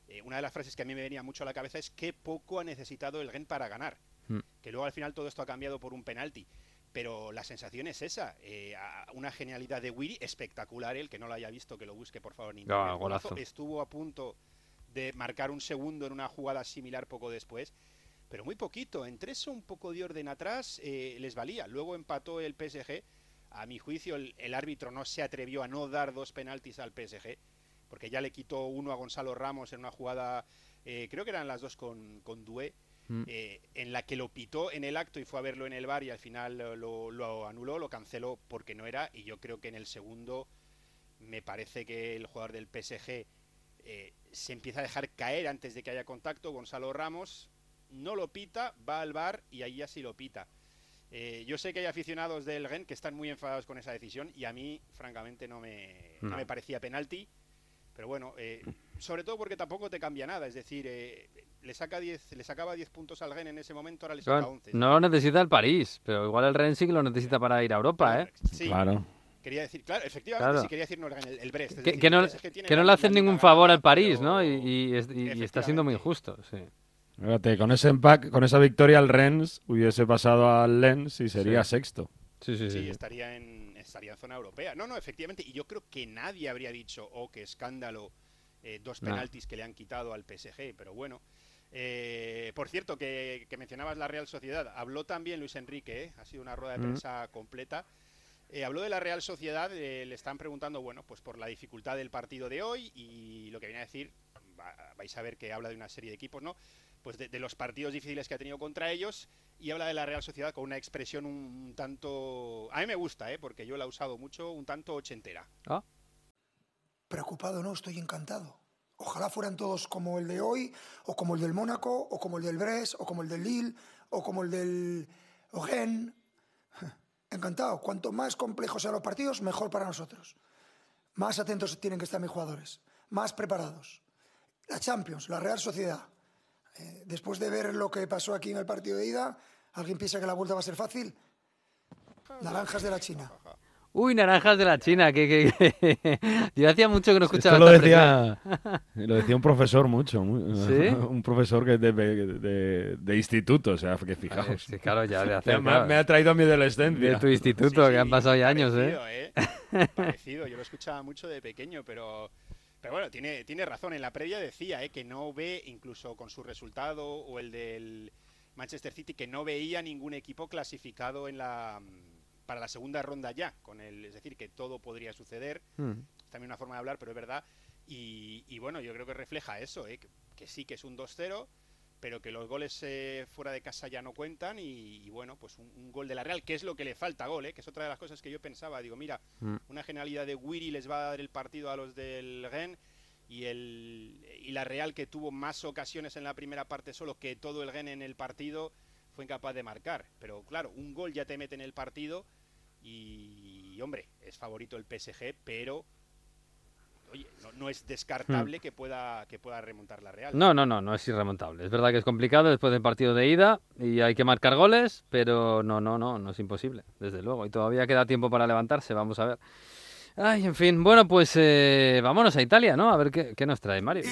eh, una de las frases que a mí me venía mucho a la cabeza es qué poco ha necesitado el Gen para ganar. Mm. Que luego al final todo esto ha cambiado por un penalti. Pero la sensación es esa, eh, una genialidad de Wiri espectacular, el que no lo haya visto, que lo busque por favor en internet. Ah, Golazo. Estuvo a punto de marcar un segundo en una jugada similar poco después, pero muy poquito, entre eso un poco de orden atrás eh, les valía. Luego empató el PSG, a mi juicio el, el árbitro no se atrevió a no dar dos penaltis al PSG, porque ya le quitó uno a Gonzalo Ramos en una jugada, eh, creo que eran las dos con, con Doué, Mm. eh, en la que lo pitó en el acto y fue a verlo en el bar y al final lo, lo anuló, lo canceló porque no era y yo creo que en el segundo me parece que el jugador del PSG eh, se empieza a dejar caer antes de que haya contacto, Gonzalo Ramos no lo pita, va al bar y ahí ya sí lo pita. Eh, yo sé que hay aficionados del Gen que están muy enfadados con esa decisión y a mí, francamente, no me, no No. me parecía penalti. Pero bueno, eh, sobre todo porque tampoco te cambia nada. Es decir, eh, le, saca 10, le sacaba 10 puntos al Gen en ese momento, ahora le saca Claro, 11. no lo necesita el París, pero igual el Rennes sí que lo necesita para ir a Europa, ¿eh? Sí, Claro. quería decir, claro, efectivamente, Claro. sí quería decir no el, el, Brest. es Que, decir, que no, que no le hacen ningún favor al París, pero- ¿no? Y, y es- y- y está siendo muy injusto, sí. Fíjate, con ese empaque, con esa victoria el Rennes hubiese pasado al Lens y sería Sí. sexto. Sí, sí, sí. Sí, sí. estaría en, estaría en zona europea. No, no, efectivamente. Y yo creo que nadie habría dicho, oh, qué escándalo, eh, dos penaltis que le han quitado al PSG. Pero bueno. Eh, por cierto, que, que mencionabas la Real Sociedad. Habló también Luis Enrique, ¿eh? ha sido una rueda de prensa completa. Eh, habló de la Real Sociedad, eh, le están preguntando, bueno, pues por la dificultad del partido de hoy y lo que viene a decir, va- vais a ver que habla de una serie de equipos, ¿no? Pues de, de los partidos difíciles que ha tenido contra ellos y habla de la Real Sociedad con una expresión un tanto... A mí me gusta, ¿eh? Porque yo la he usado mucho, un tanto ochentera. Ah, Preocupado no, estoy encantado. Ojalá fueran todos como el de hoy, o como el del Mónaco, o como el del Brest, o como el del Lille, o como el del Ogen. Encantado. Cuanto más complejos sean los partidos, mejor para nosotros. Más atentos tienen que estar mis jugadores, más preparados. La Champions, la Real Sociedad. Eh, después de ver lo que pasó aquí en el partido de ida, ¿alguien piensa que la vuelta va a ser fácil? Naranjas de la China. Uy, naranjas de la China, que, que- que- yo hacía mucho que no escuchaba Esto lo decía, lo decía un profesor mucho, ¿Sí? un profesor que de, de- de instituto, o sea, que fijaos. Sí, claro, ya de Me, hacer, ha- claro, me ha traído a mi adolescencia. de tu instituto, Sí, que han pasado ya años, ¿eh? parecido, ¿eh? Parecido, yo lo escuchaba mucho de pequeño, pero... Pero bueno, tiene, tiene razón. En la previa decía ¿eh? que no ve, incluso con su resultado o el del Manchester City, que no veía ningún equipo clasificado en la para la segunda ronda ya. Con el, es decir, que todo podría suceder. Mm. Es también una forma de hablar, pero es verdad. Y, y bueno, yo creo que refleja eso, ¿eh? que, que sí que es un 2-0, pero que los goles eh, fuera de casa ya no cuentan. Y, y bueno, pues un, un gol de la Real, que es lo que le falta gol, ¿eh? que es otra de las cosas que yo pensaba. Digo, mira, Mm. una genialidad de Wiri les va a dar el partido a los del Gen. Y, el, y la Real, que tuvo más ocasiones en la primera parte solo que todo el Gen en el partido, fue incapaz de marcar. Pero claro, un gol ya te mete en el partido. Y, hombre, es favorito el PSG, pero oye, no, no es descartable que, pueda, que pueda remontar la Real. No, no, no, no es irremontable. Es verdad que es complicado después del partido de ida y hay que marcar goles, pero no, no, no, no es imposible, desde luego. Y todavía queda tiempo para levantarse, vamos a ver. Ay, en fin, bueno, pues eh, vámonos a Italia, ¿no? A ver qué, qué nos trae Mario.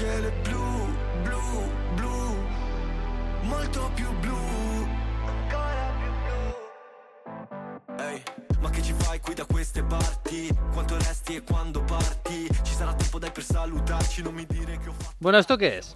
Cielo è blu, blu, blu, molto più blu, ancora più blu. Ehi, ma che ci fai qui da queste parti? Quanto resti e quando parti? Ci sarà tempo dai per salutarci, non mi dire che ho fatto... Bueno, ¿esto qué es?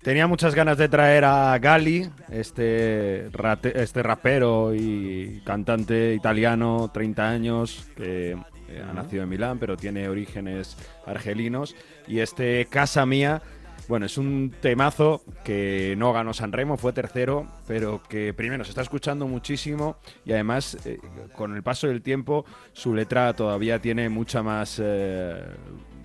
Tenía muchas ganas de traer a Gali, este, rate- este rapero y cantante italiano, 30 años, que eh, ha nacido en Milán, pero tiene orígenes argelinos. Y este Casa Mía, bueno, es un temazo que no ganó Sanremo, fue tercero, pero que primero se está escuchando muchísimo y además, eh, con el paso del tiempo, su letra todavía tiene mucha más. eh,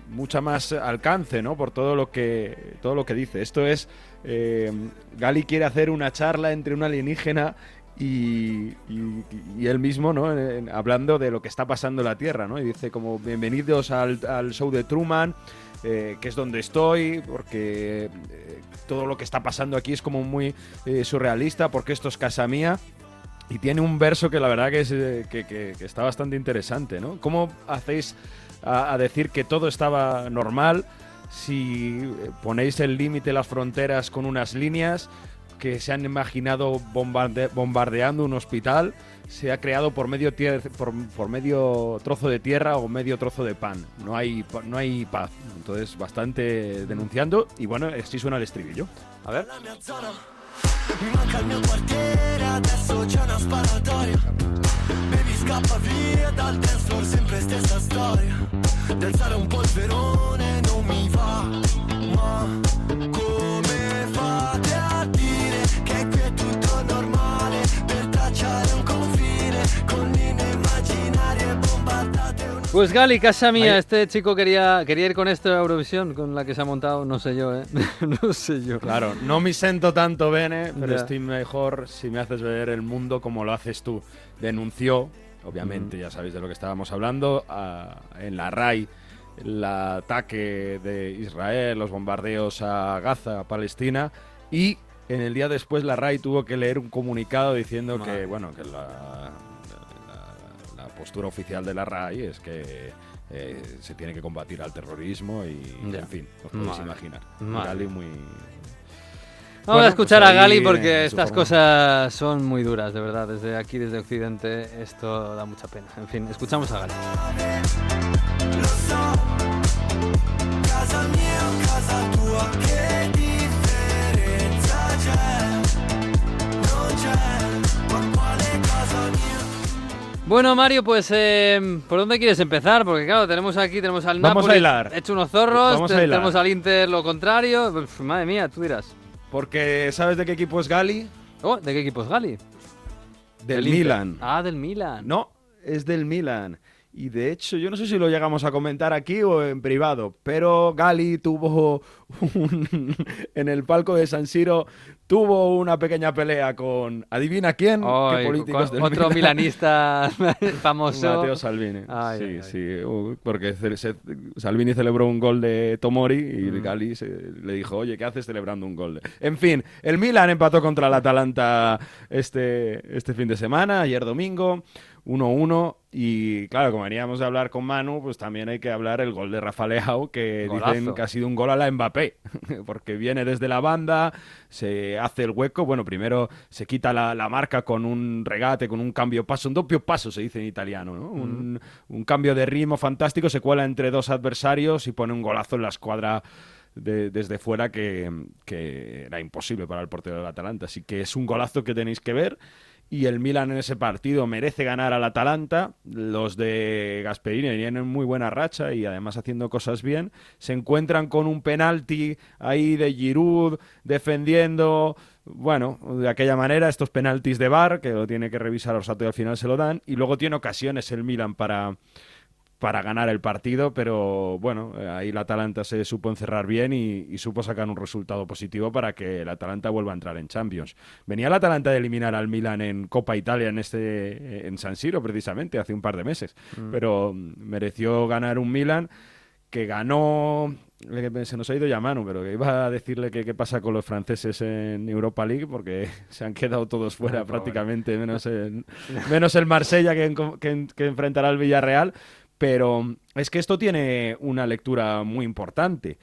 mucha más alcance, ¿no? Por todo lo que todo lo que dice. Esto es eh, Gali quiere hacer una charla entre un alienígena y, y- él mismo, ¿no? Hablando de lo que está pasando en la Tierra, ¿no? Y dice como bienvenidos al, al show de Truman, eh, que es donde estoy, porque eh, todo lo que está pasando aquí es como muy eh, surrealista, porque esto es casa mía. Y tiene un verso que la verdad que, es, que, está bastante interesante, ¿no? ¿Cómo hacéis a, decir que todo estaba normal si ponéis el límite, las fronteras con unas líneas que se han imaginado bombarde- bombardeando un hospital? Se ha creado por medio, por, por medio trozo de tierra o medio trozo de pan. No hay, no hay paz. Entonces, bastante denunciando. Y bueno, así suena el estribillo. A ver. Manca Pues Gali, casa mía, Ahí- este chico quería, quería ir con esto a Eurovisión, con la que se ha montado, no sé yo, ¿eh? no sé yo. Claro, no me siento tanto bene, pero Ya. estoy mejor si me haces ver el mundo como lo haces tú. Denunció, obviamente, ya sabéis de lo que estábamos hablando, a- en la RAI el ataque de Israel, los bombardeos a Gaza, a Palestina, y en el día después la RAI tuvo que leer un comunicado diciendo Madre. que, bueno, que la postura oficial de la RAI es que eh, se tiene que combatir al terrorismo y, Ya. en fin, os podéis Madre. imaginar. Madre. Gali muy... Vamos Bueno, a escuchar pues a Gali porque estas forma. cosas son muy duras, de verdad. Desde aquí, desde Occidente, esto da mucha pena. En fin, escuchamos a Gali. Lo so, casa mia o casa tua, che Bueno, Mario, pues eh, ¿por dónde quieres empezar? Porque claro, tenemos aquí, tenemos al Vamos a Napoli hilar. hecho unos zorros, Vamos a te- hilar. tenemos al Inter lo contrario. Uf, madre mía, tú dirás. Porque ¿sabes de qué equipo es Gali? Oh, ¿de qué equipo es Gali? Del. Milan. Ah, del Milan. No, es del Milan. Y de hecho, yo no sé si lo llegamos a comentar aquí o en privado, pero Gali tuvo un- en el palco de San Siro tuvo una pequeña pelea con adivina quién, Ay, qué políticos con- del otro Milan. milanista famoso. Mateo Salvini. Ay, sí, ay, sí, porque se- Salvini celebró un gol de Tomori y Mm. Gali se- le dijo, oye, ¿qué haces celebrando un gol? de-?". En fin, el Milan empató contra el Atalanta este, este fin de semana, ayer domingo, 1-1. Y claro, como veníamos de hablar con Manu, pues también hay que hablar el gol de Rafa Leao, que Golazo. dicen que ha sido un gol a la Mbappé, porque viene desde la banda, se hace el hueco, bueno, primero se quita la, la marca con un regate, con un cambio paso, un doppio paso se dice en italiano, ¿no? Un, un cambio de ritmo fantástico, se cuela entre dos adversarios y pone un golazo en la escuadra de- desde fuera que, que era imposible para el portero del Atalanta. Así que es un golazo que tenéis que ver. Y el Milan en ese partido merece ganar al Atalanta. Los de Gasperini venían en muy buena racha y además haciendo cosas bien. Se encuentran con un penalti ahí de Giroud defendiendo. Bueno, de aquella manera, estos penaltis de Bar, que lo tiene que revisar Orsato y al final se lo dan. Y luego tiene ocasiones el Milan para, para ganar el partido, pero bueno, ahí la Atalanta se supo encerrar bien y, y, supo sacar un resultado positivo para que el Atalanta vuelva a entrar en Champions. Venía el Atalanta de eliminar al Milan en Copa Italia en este en San Siro precisamente hace un par de meses, mm. pero mereció ganar un Milan que ganó se nos ha ido ya mano, pero que iba a decirle que qué pasa con los franceses en Europa League, porque se han quedado todos fuera prácticamente, menos el, menos el Marsella que, que, que, enfrentará al Villarreal. Pero es que esto tiene una lectura muy importante,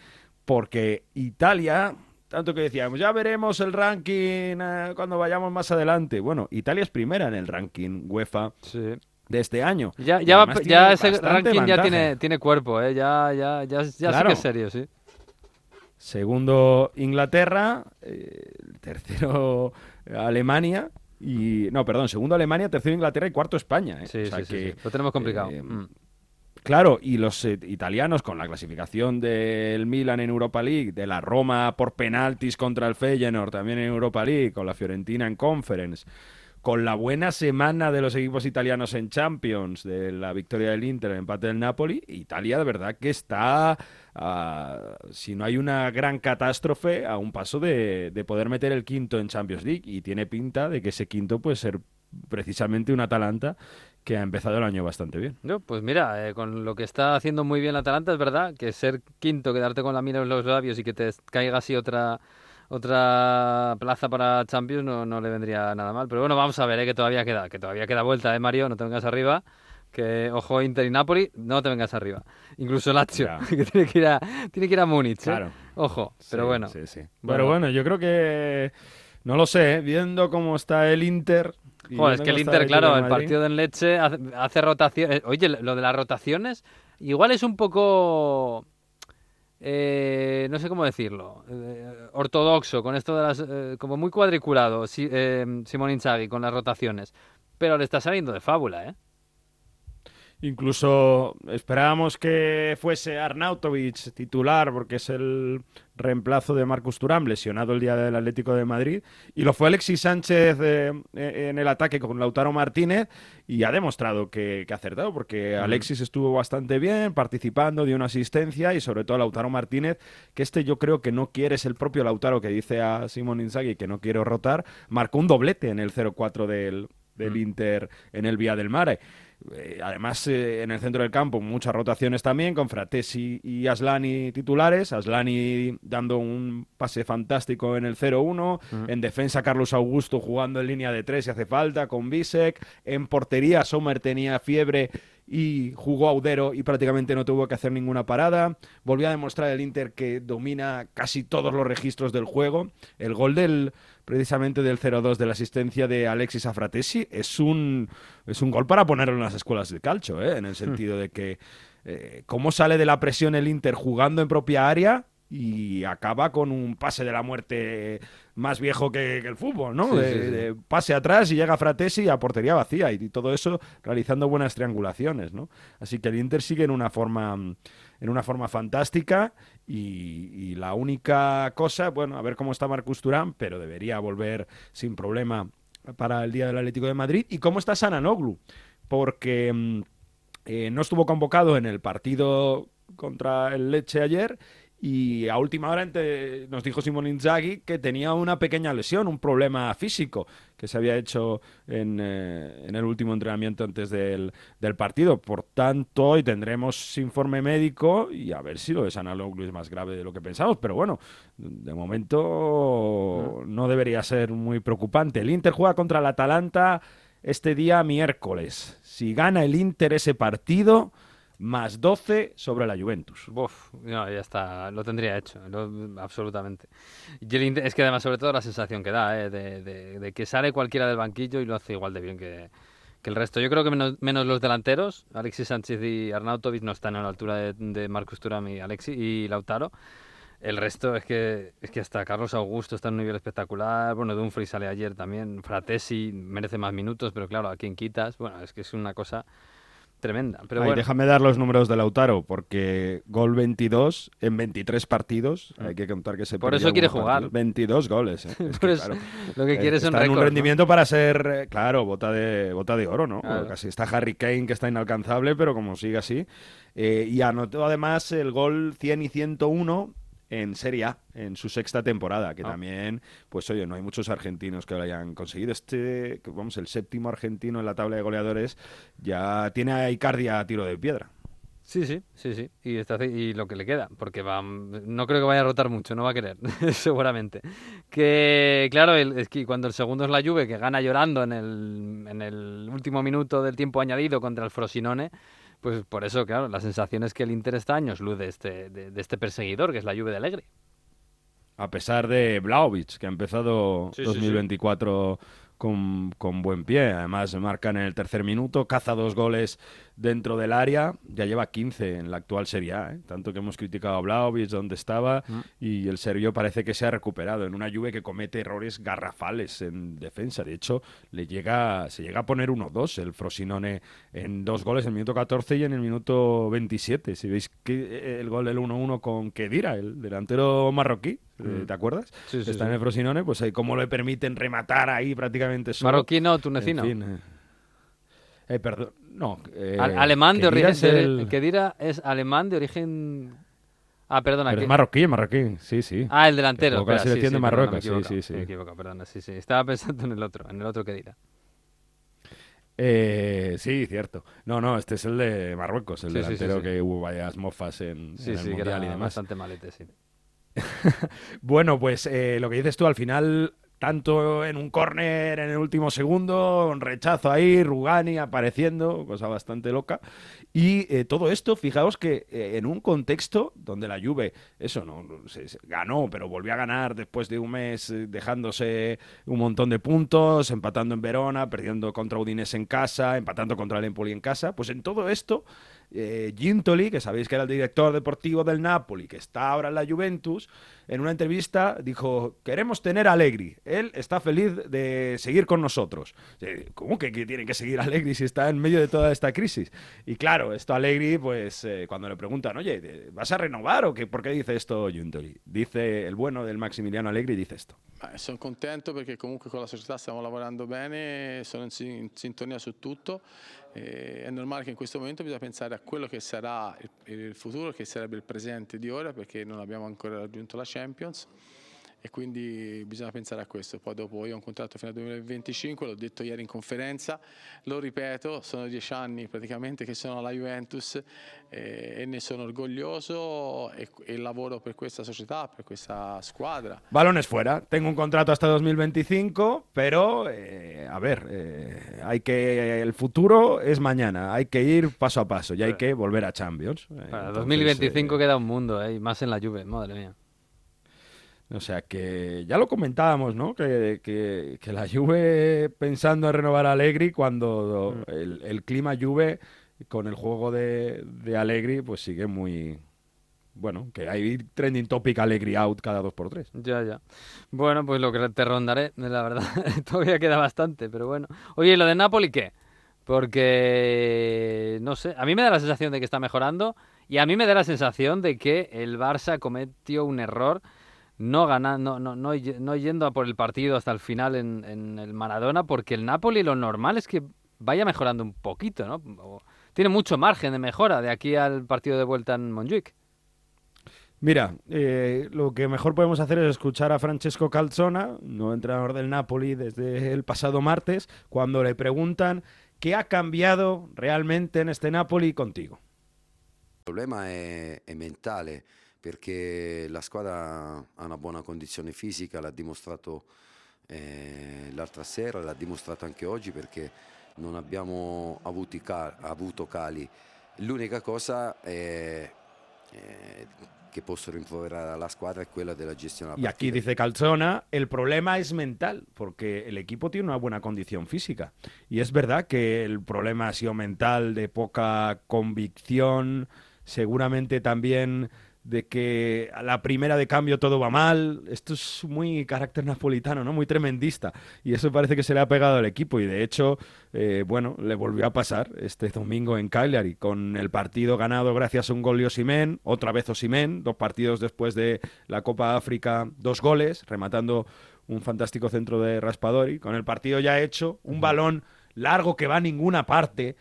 porque Italia, tanto que decíamos, ya veremos el ranking eh, cuando vayamos más adelante. Bueno, Italia es primera en el ranking UEFA. de este año. Ya, ya, ya ese ranking ya tiene, tiene cuerpo, ¿eh? ya, ya, ya, ya sí que es serio, sí. Segundo Inglaterra, eh, tercero Alemania y no, perdón, segundo Alemania, tercero Inglaterra y cuarto España. ¿eh? Sí, sí, sí, lo tenemos complicado. Eh, mm. Claro, y los eh, italianos con la clasificación del Milan en Europa League, de la Roma por penaltis contra el Feyenoord también en Europa League, con la Fiorentina en Conference, con la buena semana de los equipos italianos en Champions, de la victoria del Inter, el empate del Napoli, Italia de verdad que está, ah, si no hay una gran catástrofe, a un paso de, de poder meter el quinto en Champions League y tiene pinta de que ese quinto puede ser precisamente un Atalanta que ha empezado el año bastante bien. No, pues mira, eh, con lo que está haciendo muy bien la Atalanta, es verdad que ser quinto, quedarte con la mira en los labios y que te caiga así otra otra plaza para Champions no, no le vendría nada mal. Pero bueno, vamos a ver, eh, que todavía queda, que todavía queda vuelta, ¿eh, Mario? No te vengas arriba. Que, ojo, Inter y Napoli, no te vengas arriba. Incluso Lazio, que tiene que ir a, tiene que ir a Múnich. ¿eh? Claro. Ojo, pero bueno. Sí, sí. Pero bueno, yo creo que... No lo sé, viendo cómo está el Inter, Joder, es que el Inter, claro, el partido en Leche hace, rotaciones. Eh, oye, lo de las rotaciones, igual es un poco. Eh, no sé cómo decirlo, eh, ortodoxo, con esto de las. como muy cuadriculado, Simón Inzaghi con las rotaciones. Pero le está saliendo de fábula, ¿eh? Incluso esperábamos que fuese Arnautovic titular, porque es el reemplazo de Marcus Turán, lesionado el día del Atlético de Madrid. Y lo fue Alexis Sánchez eh, en el ataque con Lautaro Martínez y ha demostrado que, ha acertado, porque Alexis estuvo bastante bien, participando, dio una asistencia y sobre todo Lautaro Martínez, que este yo creo que no quiere, es el propio Lautaro que dice a Simón Inzaghi que no quiere rotar, marcó un doblete en el 0-4 del, del Inter en el Vía del Mare. Eh, además, eh, en el centro del campo, muchas rotaciones también, con Fratesi y Aslani titulares. Aslani dando un pase fantástico en el 0-1. En defensa, Carlos Augusto jugando en línea de tres si hace falta, con Bisek. En portería, Sommer tenía fiebre y jugó Audero y prácticamente no tuvo que hacer ninguna parada. Volvió a demostrar el Inter que domina casi todos los registros del juego. El gol del precisamente del 0-2 de la asistencia de Alexis Afratesi es un, es un gol para ponerlo en las escuelas de calcio, ¿eh? en el hmm. sentido de que eh, cómo sale de la presión el Inter jugando en propia área y acaba con un pase de la muerte más viejo que, el fútbol, ¿no? de, pase atrás y llega Fratesi a portería vacía y, todo eso realizando buenas triangulaciones, ¿no? Así que el Inter sigue en una forma en una forma fantástica y, la única cosa, bueno, a ver cómo está Marcus Turán, pero debería volver sin problema para el día del Atlético de Madrid y cómo está Sananoglu, porque mm, eh, no estuvo convocado en el partido contra el Leche ayer y a última hora nos dijo Simón Inzaghi que tenía una pequeña lesión, un problema físico que se había hecho en, eh, el último entrenamiento antes del, partido. Por tanto, hoy tendremos informe médico y a ver si lo de Sanaloglu es más grave de lo que pensamos. Pero bueno, de momento no debería ser muy preocupante. El Inter juega contra el Atalanta este día miércoles. Si gana el Inter ese partido más 12 sobre la Juventus. Uf, no, ya está, lo tendría hecho, absolutamente. Y es que además, sobre todo, la sensación que da, ¿eh? de, que sale cualquiera del banquillo y lo hace igual de bien que, el resto. Yo creo que menos, los delanteros, Alexis Sánchez y Arnautovic no están a la altura de, Marcus Thuram y, Alexis, y Lautaro. El resto es que es que hasta Carlos Augusto está en un nivel espectacular. Bueno, Dumfries sale ayer también. Fratesi merece más minutos, pero claro, a quien quitas. Bueno, es que es una cosa tremenda. Pero Ay, bueno, Déjame dar los números de Lautaro, porque gol 22 en 23 partidos. Hay que contar que se Por eso quiere jugar. partidos. 22 goles. ¿eh? Es Por que, eso, claro, lo que eh, quiere es un un rendimiento para ser, eh, claro, bota de, bota de oro, ¿no? Claro. Casi está Harry Kane, que está inalcanzable, pero como sigue así. Eh, y anotó además el gol 100 y 101 en Serie A, en su sexta temporada, que Ah. también, pues oye, no hay muchos argentinos que lo hayan conseguido. Este, vamos, el séptimo argentino en la tabla de goleadores ya tiene a Icardi a tiro de piedra. Sí, sí, sí, sí. Y, está, y lo que le queda, porque va, no creo que vaya a rotar mucho, no va a querer, seguramente. Que, claro, el- es que cuando el segundo es la Juve, que gana llorando en el, en el último minuto del tiempo añadido contra el Frosinone, pues por eso, claro, la sensación es que el Inter está a años luz de este, de, de este perseguidor, que es la Juve de Alegre. A pesar de Vlaovic, que ha empezado Sí, sí, sí. 2024 Con, con buen pie. Además, marca en el tercer minuto, caza dos goles dentro del área. Ya lleva 15 en la actual Serie A. ¿eh? Tanto que hemos criticado a Vlaovic, donde estaba, Mm. y el serbio parece que se ha recuperado en una Juve que comete errores garrafales en defensa. De hecho, le llega, se llega a poner 1-2 el Frosinone en dos goles en el minuto 14 y en el minuto 27. Si veis que eh, el gol del 1-1 con Kedira, el delantero marroquí, Mm. ¿te acuerdas? Sí, sí, Está en el Frosinone, pues ahí cómo le permiten rematar ahí prácticamente solo. Marroquí no, tunecino. En fin, eh. Eh, perdón, no. eh, Al- alemán de origen. es el- el que dirá es alemán de origen. Ah, perdona. pero es marroquí, sí, sí. Ah, el delantero. La espera, sí, selección sí, de Marruecos, sí, sí, sí. Me he equivocado, perdona, sí, sí. Estaba pensando en el otro, en el otro que dirá. Eh, sí, cierto. No, no, este es el de Marruecos, el Sí, delantero que hubo varias mofas en, en el Mundial y demás. bastante malete, sí. Bueno, pues eh, lo que dices tú, al final, tanto en un córner en el último segundo, un rechazo ahí, Rugani apareciendo, cosa bastante loca. Y eh, todo esto, fijaos que eh, en un contexto donde la Juve, eso no, se, ganó, pero volvió a ganar después de un mes dejándose un montón de puntos, empatando en Verona, perdiendo contra Udinese en casa, empatando contra el en casa, pues en todo esto eh, Gintoli, que sabéis que era el director deportivo del Napoli, que está ahora en la Juventus, en una entrevista dijo, queremos tener a Allegri, él está feliz de seguir con nosotros. ¿Cómo que, que tiene que seguir a Allegri si está en medio de toda esta crisis? Y claro, esto Allegri, pues eh, cuando le preguntan, oye, ¿vas a renovar o qué? ¿Por qué dice esto Gintoli? Dice el bueno del Maximiliano Allegri, dice esto. Sono contento perché comunque con la società stiamo lavorando bene, sono in, in sintonia su tutto. Eh, è normale che in questo momento bisogna pensare a quello che sarà il futuro, che sarebbe il presente di ora, perché non abbiamo ancora raggiunto la Champions. E quindi bisogna pensare a questo. Poi dopo io ho un contratto fino al 2025, l'ho detto ieri in conferenza, lo ripeto, sono dieci anni praticamente che sono alla Juventus eh, e ne sono orgoglioso e, e lavoro per questa società, per questa squadra. Balones fuera. Tengo un contrato hasta 2025, pero eh, a ver, eh, hay que el futuro es mañana. Hay que ir paso a paso y hay que volver a Champions. Eh, Para entonces, 2025 eh, queda un mundo, ¿eh? y más en la Juve, madre mía. O sea que ya lo comentábamos, ¿no? Que, que- que la Juve pensando en renovar a Allegri cuando Mm. el, el clima Juve con el juego de, de Allegri pues sigue muy bueno, que hay trending topic Allegri out cada dos por tres. Ya, ya. Bueno, pues lo que te rondaré, la verdad. Todavía queda bastante, pero bueno. Oye, ¿y lo de Napoli qué? Porque, no sé, a mí me da la sensación de que está mejorando y a mí me da la sensación de que el Barça cometió un error no ganando, no, no, no yendo a por el partido hasta el final en, en el Maradona, porque el Napoli lo normal es que vaya mejorando un poquito, ¿no? O- tiene mucho margen de mejora de aquí al partido de vuelta en Montjuic. Mira, eh, lo que mejor podemos hacer es escuchar a Francesco Calzona, nuevo entrenador del Napoli desde el pasado martes, cuando le preguntan qué ha cambiado realmente en este Napoli contigo. Il problema è, è mentale perché la squadra ha una buona condizione fisica, l'ha dimostrato eh, l'altra sera, l'ha dimostrato anche oggi perché non abbiamo avuti ca- avuto cali. L'unica cosa è- è che posso rimproverare alla squadra è quella della gestione della Y aquí partita. dice Calzona, el problema es mental, porque el equipo tiene una buena condición física. Y es verdad que el problema ha sido mental, de poca convicción, seguramente también de que a la primera de cambio todo va mal. Esto es muy carácter napolitano, ¿no? Muy tremendista. Y eso parece que se le ha pegado al equipo. Y de hecho, eh, bueno, le volvió a pasar este domingo en Cagliari, con el partido ganado gracias a un gol de Osimen, otra vez Osimen, dos partidos después de la Copa África, dos goles, rematando un fantástico centro de Raspadori. Con el partido ya hecho, un balón largo que va a ninguna parte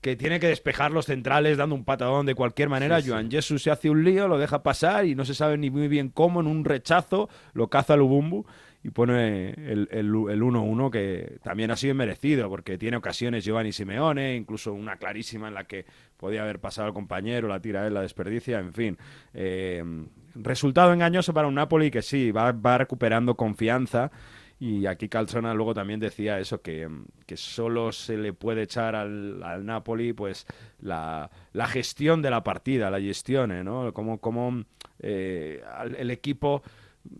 que tiene que despejar los centrales dando un patadón de cualquier manera. Joan Jesus se hace un lío, lo deja pasar y no se sabe ni muy bien cómo, en un rechazo, lo caza Lubumbu y pone el 1-1 que también ha sido merecido porque tiene ocasiones Giovanni Simeone, incluso una clarísima en la que podía haber pasado al compañero, la tira él, la desperdicia, en fin. Eh, resultado engañoso para un Napoli que sí, va, va recuperando confianza y aquí Calzona luego también decía eso, que, que solo se le puede echar al, al Napoli pues la, la, gestión de la partida, la gestión, ¿eh? ¿no? Como, como eh, el equipo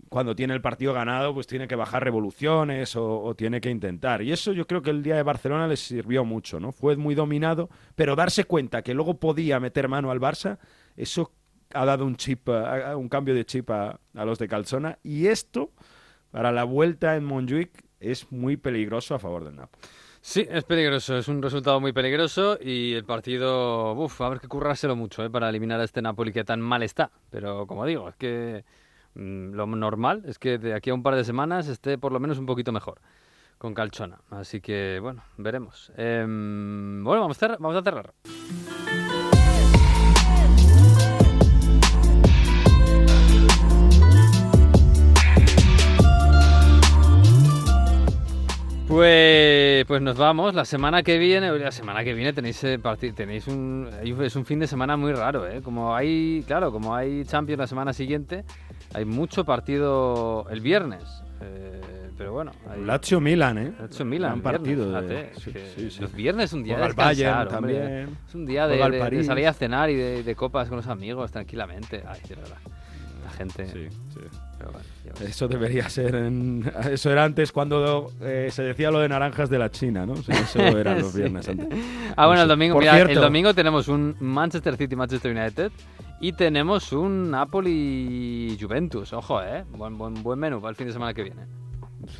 cuando tiene el partido ganado, pues tiene que bajar revoluciones o, o, tiene que intentar. Y eso yo creo que el día de Barcelona les sirvió mucho, ¿no? Fue muy dominado, pero darse cuenta que luego podía meter mano al Barça, eso ha dado un chip, un cambio de chip a, a los de Calzona. Y esto para la vuelta en Montjuic es muy peligroso a favor del Napoli. Sí, es peligroso, es un resultado muy peligroso y el partido, uff, a que currárselo mucho ¿eh? para eliminar a este Napoli que tan mal está. Pero como digo, es que mmm, lo normal es que de aquí a un par de semanas esté por lo menos un poquito mejor con Calchona. Así que bueno, veremos. Eh, bueno, vamos a, cerrar, vamos a cerrar. Pues, pues nos vamos. La semana que viene, la semana que viene tenéis eh, tenéis un es un fin de semana muy raro, ¿eh? Como hay, claro, como hay Champions la semana siguiente, hay mucho partido el viernes. Eh, pero bueno, hay... Lazio Milan, ¿eh? Lazio Milan, un partido. Fíjate, De... Sí, que sí, sí. Los viernes es un día Juega de Bayern descansar, hombre. también. Es un día de, salir a cenar y de, copas con los amigos tranquilamente. Ay, de verdad. La gente. Sí, sí. Pero bueno. Eso debería ser en... Eso era antes cuando eh, se decía lo de naranjas de la China, ¿no? O sea, eso eran los Sí. viernes antes. Ah, bueno, el domingo, mira, cierto, el domingo tenemos un Manchester City Manchester United y tenemos un Napoli Juventus. Ojo, eh. Buen, buen, buen menú para el fin de semana que viene.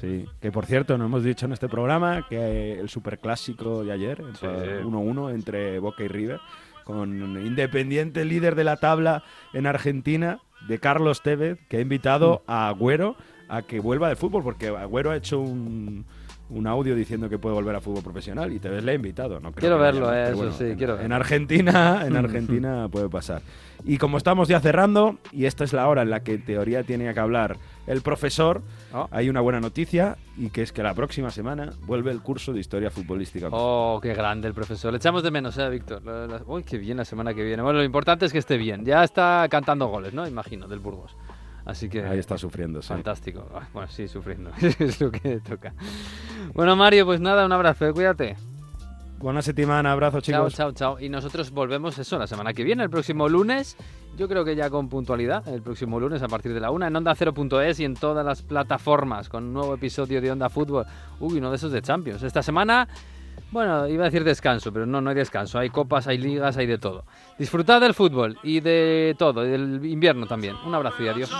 Sí, que por cierto, no hemos dicho en este programa que el superclásico de ayer, Sí. entre 1-1 entre Boca y River, con Independiente líder de la tabla en Argentina, de Carlos Tevez, que ha invitado Mm. a Agüero a que vuelva del fútbol, porque Agüero ha hecho un, un audio diciendo que puede volver a fútbol profesional y Tevez le ha invitado. No creo Quiero verlo, eh, eso sí, en, quiero en verlo. Argentina, en Argentina puede pasar. Y como estamos ya cerrando, y esta es la hora en la que en teoría tiene que hablar el profesor, Oh. hay una buena noticia y que es que la próxima semana vuelve el curso de historia futbolística. Oh, qué grande el profesor. Le echamos de menos, ¿eh, Víctor? Uy, qué bien la semana que viene. Bueno, lo importante es que esté bien. Ya está cantando goles, ¿no? Imagino, del Burgos. Así que... Ahí está sufriendo, sí. Fantástico. Bueno, sí, sufriendo. es lo que toca. Bueno, Mario, pues nada, un abrazo, eh, cuídate. Buena semana, abrazo Chao, chicos. chao, chao. Y nosotros volvemos eso la semana que viene, el próximo lunes. Yo creo que ya con puntualidad, el próximo lunes a partir de la una en Onda 0.es y en todas las plataformas con un nuevo episodio de Onda Fútbol. Uy, uno de esos de Champions. Esta semana, bueno, iba a decir descanso, pero no, no hay descanso. Hay copas, hay ligas, hay de todo. Disfrutad del fútbol y de todo, y del invierno también. Un abrazo y adiós.